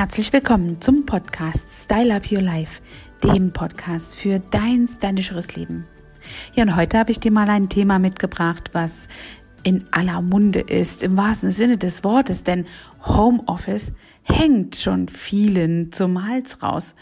Herzlich willkommen zum Podcast Style Up Your Life, dem Podcast für dein stylischeres Leben. Ja, und heute habe ich dir mal ein Thema mitgebracht, was in aller Munde ist, im wahrsten Sinne des Wortes, denn Homeoffice hängt schon vielen zum Hals raus.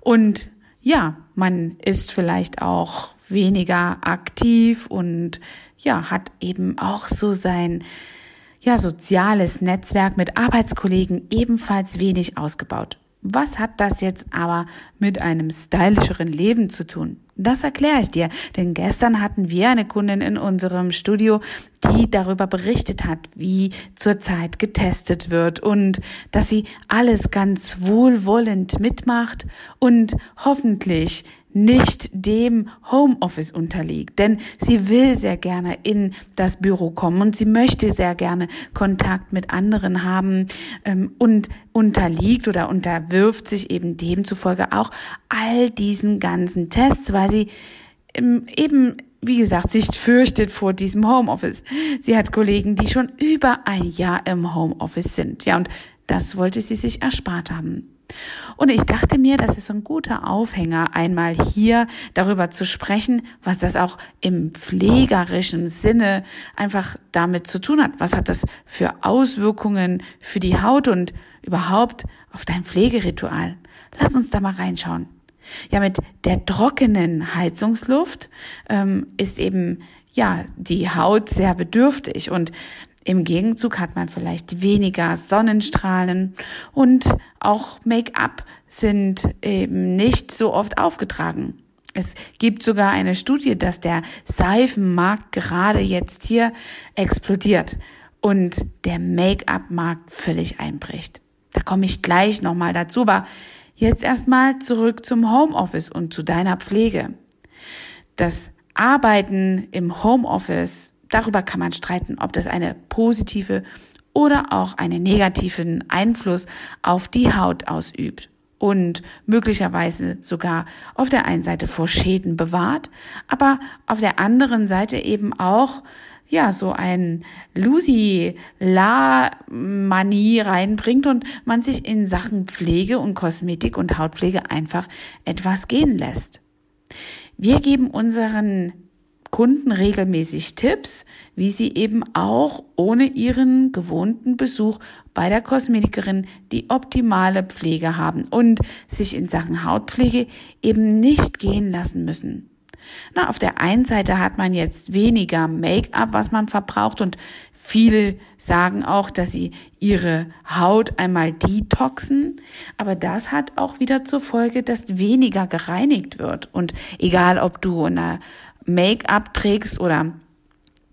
Und ja, man ist vielleicht auch weniger aktiv und ja, hat eben auch so sein ja, soziales Netzwerk mit Arbeitskollegen ebenfalls wenig ausgebaut. Was hat das jetzt aber mit einem stylischeren Leben zu tun? Das erkläre ich dir, denn gestern hatten wir eine Kundin in unserem Studio, die darüber berichtet hat, wie zurzeit getestet wird und dass sie alles ganz wohlwollend mitmacht und hoffentlich nicht dem Homeoffice unterliegt. Denn sie will sehr gerne in das Büro kommen und sie möchte sehr gerne Kontakt mit anderen haben ähm, und unterliegt oder unterwirft sich eben demzufolge auch all diesen ganzen Tests, weil sie ähm, eben wie gesagt, sich fürchtet vor diesem Homeoffice. Sie hat Kollegen, die schon über ein Jahr im Homeoffice sind. Ja, und das wollte sie sich erspart haben. Und ich dachte mir, das ist ein guter Aufhänger, einmal hier darüber zu sprechen, was das auch im pflegerischen Sinne einfach damit zu tun hat. Was hat das für Auswirkungen für die Haut und überhaupt auf dein Pflegeritual? Lass uns da mal reinschauen. Ja, mit der trockenen Heizungsluft ähm, ist eben ja die Haut sehr bedürftig und im Gegenzug hat man vielleicht weniger Sonnenstrahlen und auch Make-up sind eben nicht so oft aufgetragen. Es gibt sogar eine Studie, dass der Seifenmarkt gerade jetzt hier explodiert und der Make-up-Markt völlig einbricht. Da komme ich gleich nochmal dazu, aber jetzt erstmal zurück zum Homeoffice und zu deiner Pflege. Das Arbeiten im Homeoffice darüber kann man streiten, ob das eine positive oder auch einen negativen Einfluss auf die Haut ausübt und möglicherweise sogar auf der einen Seite vor Schäden bewahrt, aber auf der anderen Seite eben auch ja, so ein Lucy-La-Manie reinbringt und man sich in Sachen Pflege und Kosmetik und Hautpflege einfach etwas gehen lässt. Wir geben unseren Kunden regelmäßig Tipps, wie sie eben auch ohne ihren gewohnten Besuch bei der Kosmetikerin die optimale Pflege haben und sich in Sachen Hautpflege eben nicht gehen lassen müssen. Na, auf der einen Seite hat man jetzt weniger Make-up, was man verbraucht und viele sagen auch, dass sie ihre Haut einmal detoxen, aber das hat auch wieder zur Folge, dass weniger gereinigt wird und egal ob du eine Make-up trägst oder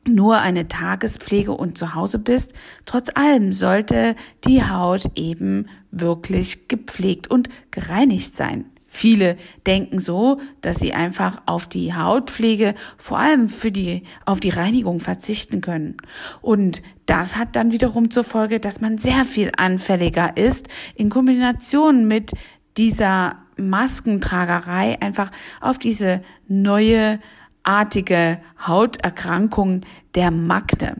nur eine Tagespflege und zu Hause bist, trotz allem sollte die Haut eben wirklich gepflegt und gereinigt sein. Viele denken so, dass sie einfach auf die Hautpflege, vor allem für die, auf die Reinigung verzichten können. Und das hat dann wiederum zur Folge, dass man sehr viel anfälliger ist in Kombination mit dieser Maskentragerei einfach auf diese neue artige Hauterkrankung der Makne.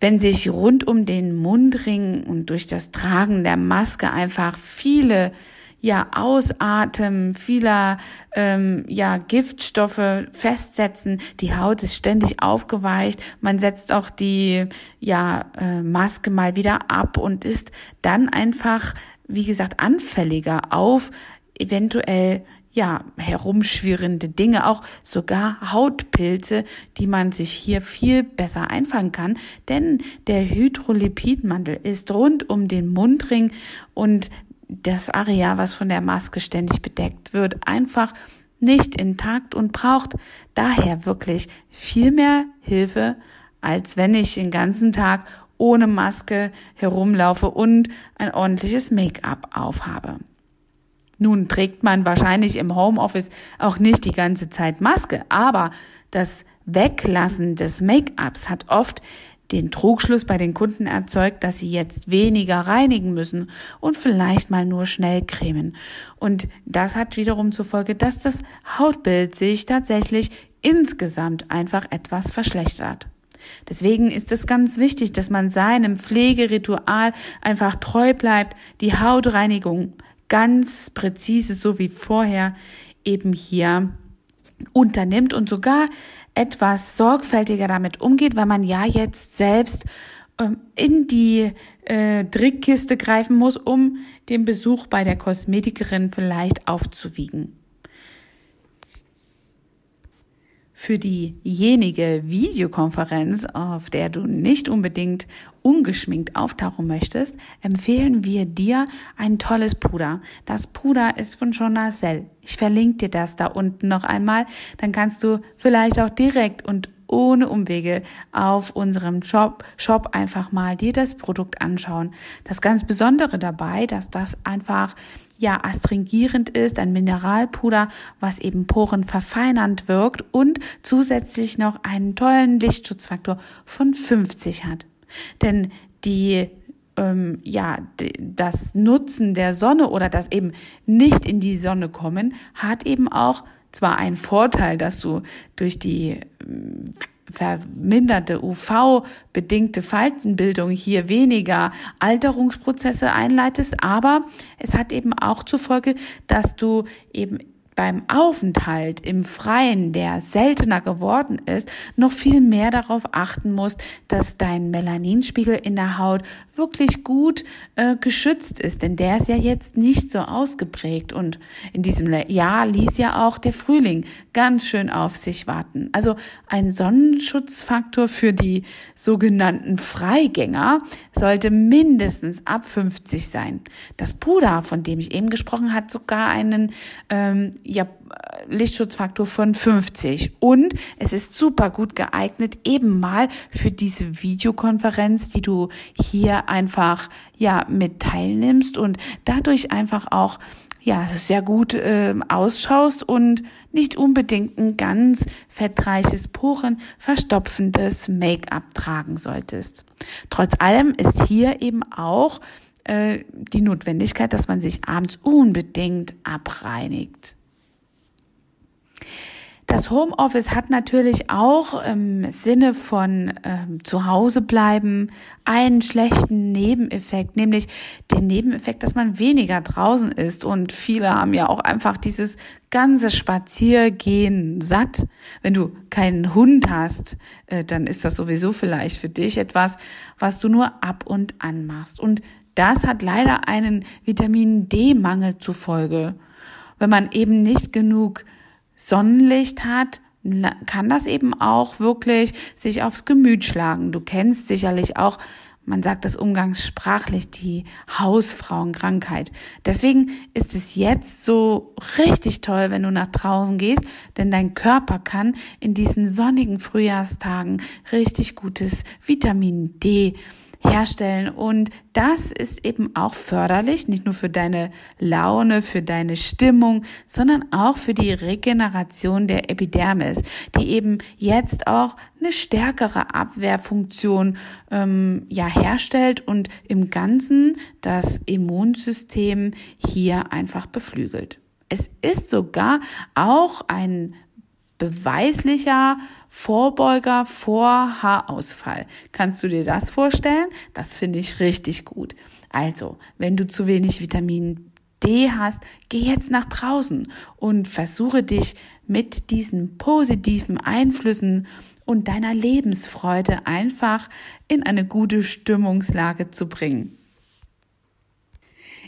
Wenn sich rund um den Mundring und durch das Tragen der Maske einfach viele ja Ausatmen vieler ähm, ja Giftstoffe festsetzen. Die Haut ist ständig aufgeweicht. Man setzt auch die ja äh, Maske mal wieder ab und ist dann einfach wie gesagt anfälliger auf eventuell ja, herumschwirrende Dinge, auch sogar Hautpilze, die man sich hier viel besser einfangen kann, denn der Hydrolipidmantel ist rund um den Mundring und das Areal, was von der Maske ständig bedeckt wird, einfach nicht intakt und braucht daher wirklich viel mehr Hilfe, als wenn ich den ganzen Tag ohne Maske herumlaufe und ein ordentliches Make-up aufhabe. Nun trägt man wahrscheinlich im Homeoffice auch nicht die ganze Zeit Maske, aber das Weglassen des Make-ups hat oft den Trugschluss bei den Kunden erzeugt, dass sie jetzt weniger reinigen müssen und vielleicht mal nur schnell cremen. Und das hat wiederum zur Folge, dass das Hautbild sich tatsächlich insgesamt einfach etwas verschlechtert. Deswegen ist es ganz wichtig, dass man seinem Pflegeritual einfach treu bleibt, die Hautreinigung ganz präzise, so wie vorher, eben hier unternimmt und sogar etwas sorgfältiger damit umgeht, weil man ja jetzt selbst ähm, in die äh, Trickkiste greifen muss, um den Besuch bei der Kosmetikerin vielleicht aufzuwiegen. Für diejenige Videokonferenz, auf der du nicht unbedingt ungeschminkt auftauchen möchtest, empfehlen wir dir ein tolles Puder. Das Puder ist von Jean Narcel. Ich verlinke dir das da unten noch einmal. Dann kannst du vielleicht auch direkt und ohne Umwege auf unserem Shop, Shop einfach mal dir das Produkt anschauen. Das ganz Besondere dabei, dass das einfach ja astringierend ist, ein Mineralpuder, was eben Poren verfeinernd wirkt und zusätzlich noch einen tollen Lichtschutzfaktor von 50 hat. Denn die ähm, ja, das Nutzen der Sonne oder das eben nicht in die Sonne kommen, hat eben auch zwar einen Vorteil, dass du durch die ähm, verminderte UV-bedingte Faltenbildung hier weniger Alterungsprozesse einleitest, aber es hat eben auch zur Folge, dass du eben beim Aufenthalt im Freien, der seltener geworden ist, noch viel mehr darauf achten musst, dass dein Melaninspiegel in der Haut wirklich gut äh, geschützt ist, denn der ist ja jetzt nicht so ausgeprägt und in diesem Jahr ließ ja auch der Frühling ganz schön auf sich warten. Also ein Sonnenschutzfaktor für die sogenannten Freigänger sollte mindestens ab 50 sein. Das Puder, von dem ich eben gesprochen hat, sogar einen ähm, ja, Lichtschutzfaktor von 50. Und es ist super gut geeignet, eben mal für diese Videokonferenz, die du hier einfach ja mit teilnimmst und dadurch einfach auch ja sehr gut äh, ausschaust und nicht unbedingt ein ganz fettreiches, Poren verstopfendes Make-up tragen solltest. Trotz allem ist hier eben auch äh, die Notwendigkeit, dass man sich abends unbedingt abreinigt. Das Homeoffice hat natürlich auch im Sinne von ähm, zu Hause bleiben einen schlechten Nebeneffekt, nämlich den Nebeneffekt, dass man weniger draußen ist. Und viele haben ja auch einfach dieses ganze Spaziergehen satt. Wenn du keinen Hund hast, äh, dann ist das sowieso vielleicht für dich etwas, was du nur ab und an machst. Und das hat leider einen Vitamin D-Mangel zufolge. Wenn man eben nicht genug Sonnenlicht hat, kann das eben auch wirklich sich aufs Gemüt schlagen. Du kennst sicherlich auch, man sagt das umgangssprachlich, die Hausfrauenkrankheit. Deswegen ist es jetzt so richtig toll, wenn du nach draußen gehst, denn dein Körper kann in diesen sonnigen Frühjahrstagen richtig gutes Vitamin D herstellen. Und das ist eben auch förderlich, nicht nur für deine Laune, für deine Stimmung, sondern auch für die Regeneration der Epidermis, die eben jetzt auch eine stärkere Abwehrfunktion ähm, ja herstellt und im Ganzen das Immunsystem hier einfach beflügelt. Es ist sogar auch ein beweislicher Vorbeuger vor Haarausfall. Kannst du dir das vorstellen? Das finde ich richtig gut. Also, wenn du zu wenig Vitamin D hast, geh jetzt nach draußen und versuche dich mit diesen positiven Einflüssen und deiner Lebensfreude einfach in eine gute Stimmungslage zu bringen.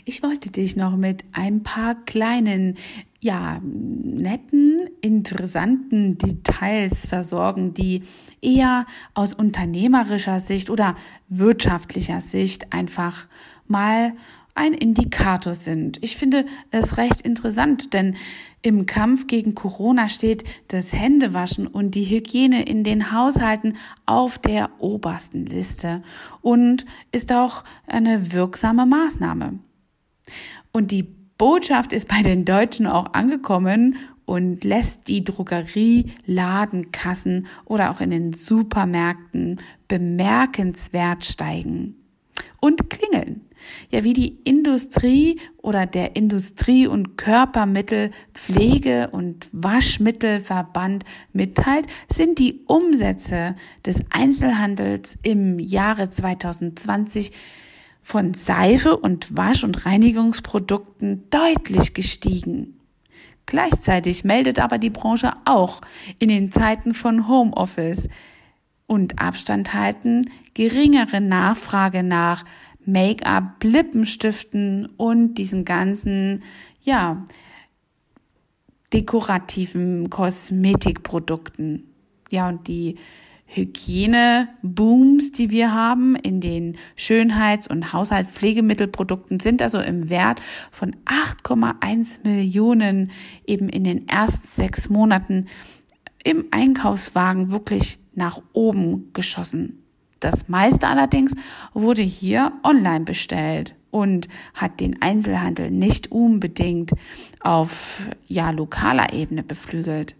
Ich wollte dich noch mit ein paar kleinen, ja, netten, interessanten Details versorgen, die eher aus unternehmerischer Sicht oder wirtschaftlicher Sicht einfach mal ein Indikator sind. Ich finde es recht interessant, denn im Kampf gegen Corona steht das Händewaschen und die Hygiene in den Haushalten auf der obersten Liste und ist auch eine wirksame Maßnahme. Und die Botschaft ist bei den Deutschen auch angekommen und lässt die Drogerie, Ladenkassen oder auch in den Supermärkten bemerkenswert steigen. Und klingeln. Ja, wie die Industrie oder der Industrie- und Körpermittelpflege- und Waschmittelverband mitteilt, sind die Umsätze des Einzelhandels im Jahre 2020 von Seife und Wasch- und Reinigungsprodukten deutlich gestiegen. Gleichzeitig meldet aber die Branche auch in den Zeiten von Homeoffice und Abstand halten geringere Nachfrage nach Make-up, Lippenstiften und diesen ganzen, ja, dekorativen Kosmetikprodukten. Ja, und die Hygiene-Booms, die wir haben in den Schönheits- und Haushaltspflegemittelprodukten, sind also im Wert von 8,1 Millionen eben in den ersten sechs Monaten im Einkaufswagen wirklich nach oben geschossen. Das meiste allerdings wurde hier online bestellt und hat den Einzelhandel nicht unbedingt auf ja lokaler Ebene beflügelt.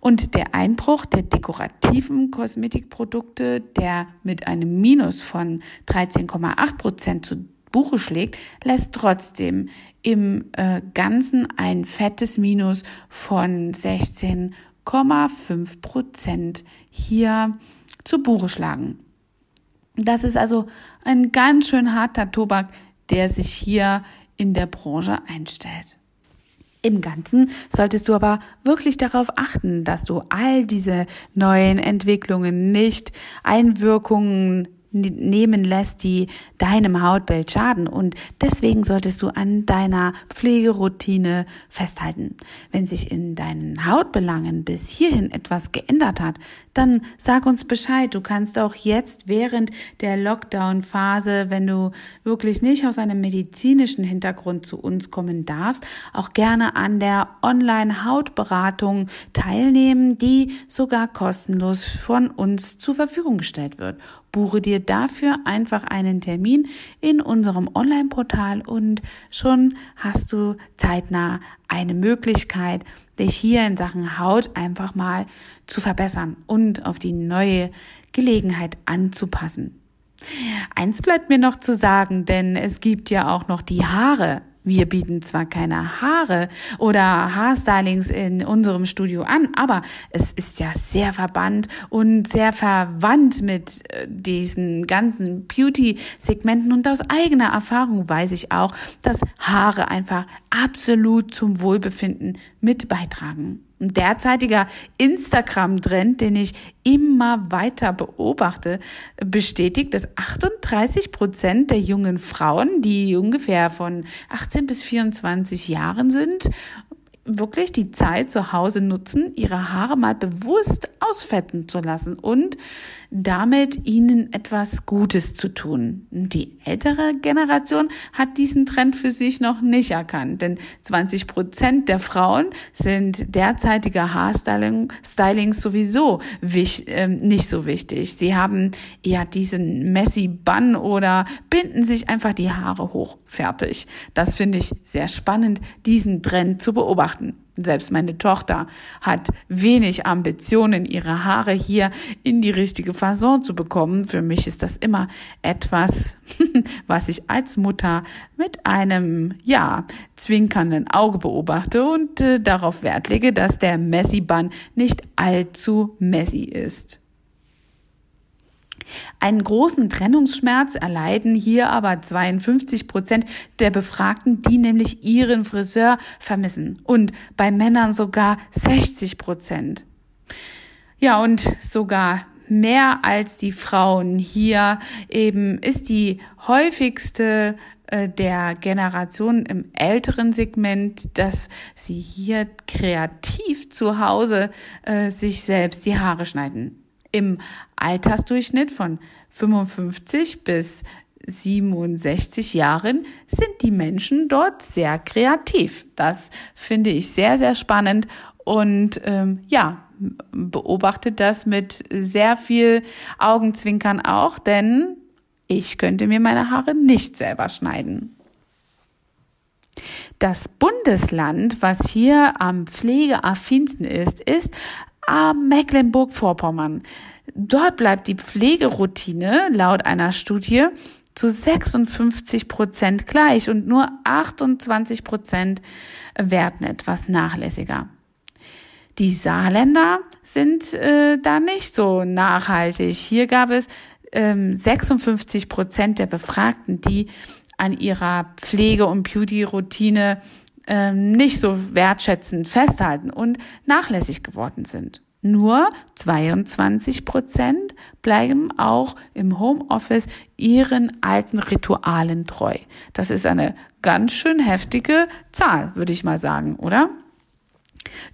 Und der Einbruch der dekorativen Kosmetikprodukte, der mit einem Minus von 13,8 Prozent zu Buche schlägt, lässt trotzdem im äh, Ganzen ein fettes Minus von 16,5 Prozent hier zu Buche schlagen. Das ist also ein ganz schön harter Tobak, der sich hier in der Branche einstellt. Im Ganzen. Solltest du aber wirklich darauf achten, dass du all diese neuen Entwicklungen nicht Einwirkungen nehmen lässt, die deinem Hautbild schaden. Und deswegen solltest du an deiner Pflegeroutine festhalten. Wenn sich in deinen Hautbelangen bis hierhin etwas geändert hat, dann sag uns Bescheid. Du kannst auch jetzt während der Lockdown-Phase, wenn du wirklich nicht aus einem medizinischen Hintergrund zu uns kommen darfst, auch gerne an der Online-Hautberatung teilnehmen, die sogar kostenlos von uns zur Verfügung gestellt wird. Buche dir dafür einfach einen Termin in unserem Online-Portal und schon hast du zeitnah eine Möglichkeit, dich hier in Sachen Haut einfach mal zu verbessern und auf die neue Gelegenheit anzupassen. Eins bleibt mir noch zu sagen, denn es gibt ja auch noch die Haare. Wir bieten zwar keine Haare oder Haarstylings in unserem Studio an, aber es ist ja sehr verbannt und sehr verwandt mit äh, diesen ganzen Beauty-Segmenten und aus eigener Erfahrung weiß ich auch, dass Haare einfach absolut zum Wohlbefinden mit beitragen. Ein derzeitiger Instagram-Trend, den ich immer weiter beobachte, bestätigt, dass 38 Prozent der jungen Frauen, die ungefähr von 18 bis 24 Jahren sind, wirklich die Zeit zu Hause nutzen, ihre Haare mal bewusst ausfetten zu lassen und damit ihnen etwas Gutes zu tun. Die ältere Generation hat diesen Trend für sich noch nicht erkannt, denn 20 Prozent der Frauen sind derzeitige Haarstylings sowieso wich, äh, nicht so wichtig. Sie haben eher diesen messy Bun oder binden sich einfach die Haare hoch. Fertig. Das finde ich sehr spannend, diesen Trend zu beobachten. Selbst meine Tochter hat wenig Ambitionen, ihre Haare hier in die richtige Fasson zu bekommen. Für mich ist das immer etwas, was ich als Mutter mit einem, ja, zwinkernden Auge beobachte und äh, darauf Wert lege, dass der Messi-Bun nicht allzu messy ist. Einen großen Trennungsschmerz erleiden hier aber 52 Prozent der Befragten, die nämlich ihren Friseur vermissen. Und bei Männern sogar 60 Prozent. Ja, und sogar mehr als die Frauen hier eben ist die häufigste äh, der Generation im älteren Segment, dass sie hier kreativ zu Hause äh, sich selbst die Haare schneiden. Im Altersdurchschnitt von 55 bis 67 Jahren sind die Menschen dort sehr kreativ. Das finde ich sehr, sehr spannend und ähm, ja, beobachte das mit sehr viel Augenzwinkern auch, denn ich könnte mir meine Haare nicht selber schneiden. Das Bundesland, was hier am pflegeaffinsten ist, ist Mecklenburg-Vorpommern. Dort bleibt die Pflegeroutine laut einer Studie zu 56 Prozent gleich und nur 28 Prozent werden etwas nachlässiger. Die Saarländer sind äh, da nicht so nachhaltig. Hier gab es ähm, 56 Prozent der Befragten, die an ihrer Pflege- und Beauty-Routine ähm, nicht so wertschätzend festhalten und nachlässig geworden sind. Nur 22 Prozent bleiben auch im Homeoffice ihren alten Ritualen treu. Das ist eine ganz schön heftige Zahl, würde ich mal sagen, oder?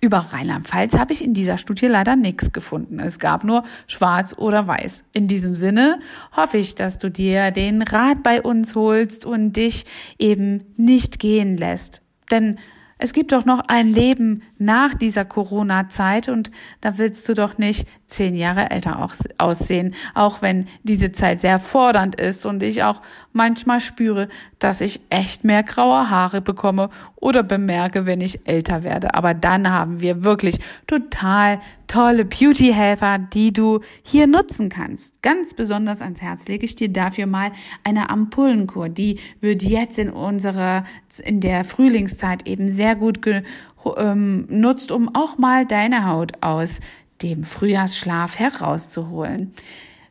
Über Rheinland-Pfalz habe ich in dieser Studie leider nichts gefunden. Es gab nur schwarz oder weiß. In diesem Sinne hoffe ich, dass du dir den Rat bei uns holst und dich eben nicht gehen lässt. Denn es gibt doch noch ein Leben nach dieser Corona-Zeit und da willst du doch nicht zehn Jahre älter aussehen, auch wenn diese Zeit sehr fordernd ist und ich auch manchmal spüre, dass ich echt mehr graue Haare bekomme oder bemerke, wenn ich älter werde. Aber dann haben wir wirklich total tolle Beauty-Helfer, die du hier nutzen kannst. Ganz besonders ans Herz lege ich dir dafür mal eine Ampullenkur. Die wird jetzt in unserer, in der Frühlingszeit eben sehr gut genutzt, ähm, um auch mal deine Haut aus dem Frühjahrsschlaf herauszuholen.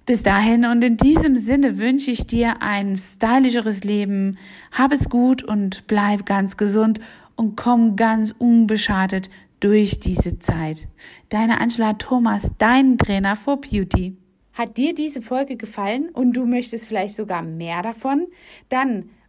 Bis dahin und in diesem Sinne wünsche ich dir ein stylischeres Leben. Hab es gut und bleib ganz gesund und komm ganz unbeschadet durch diese Zeit. Deine Angela Thomas, dein Trainer for Beauty. Hat dir diese Folge gefallen und du möchtest vielleicht sogar mehr davon? Dann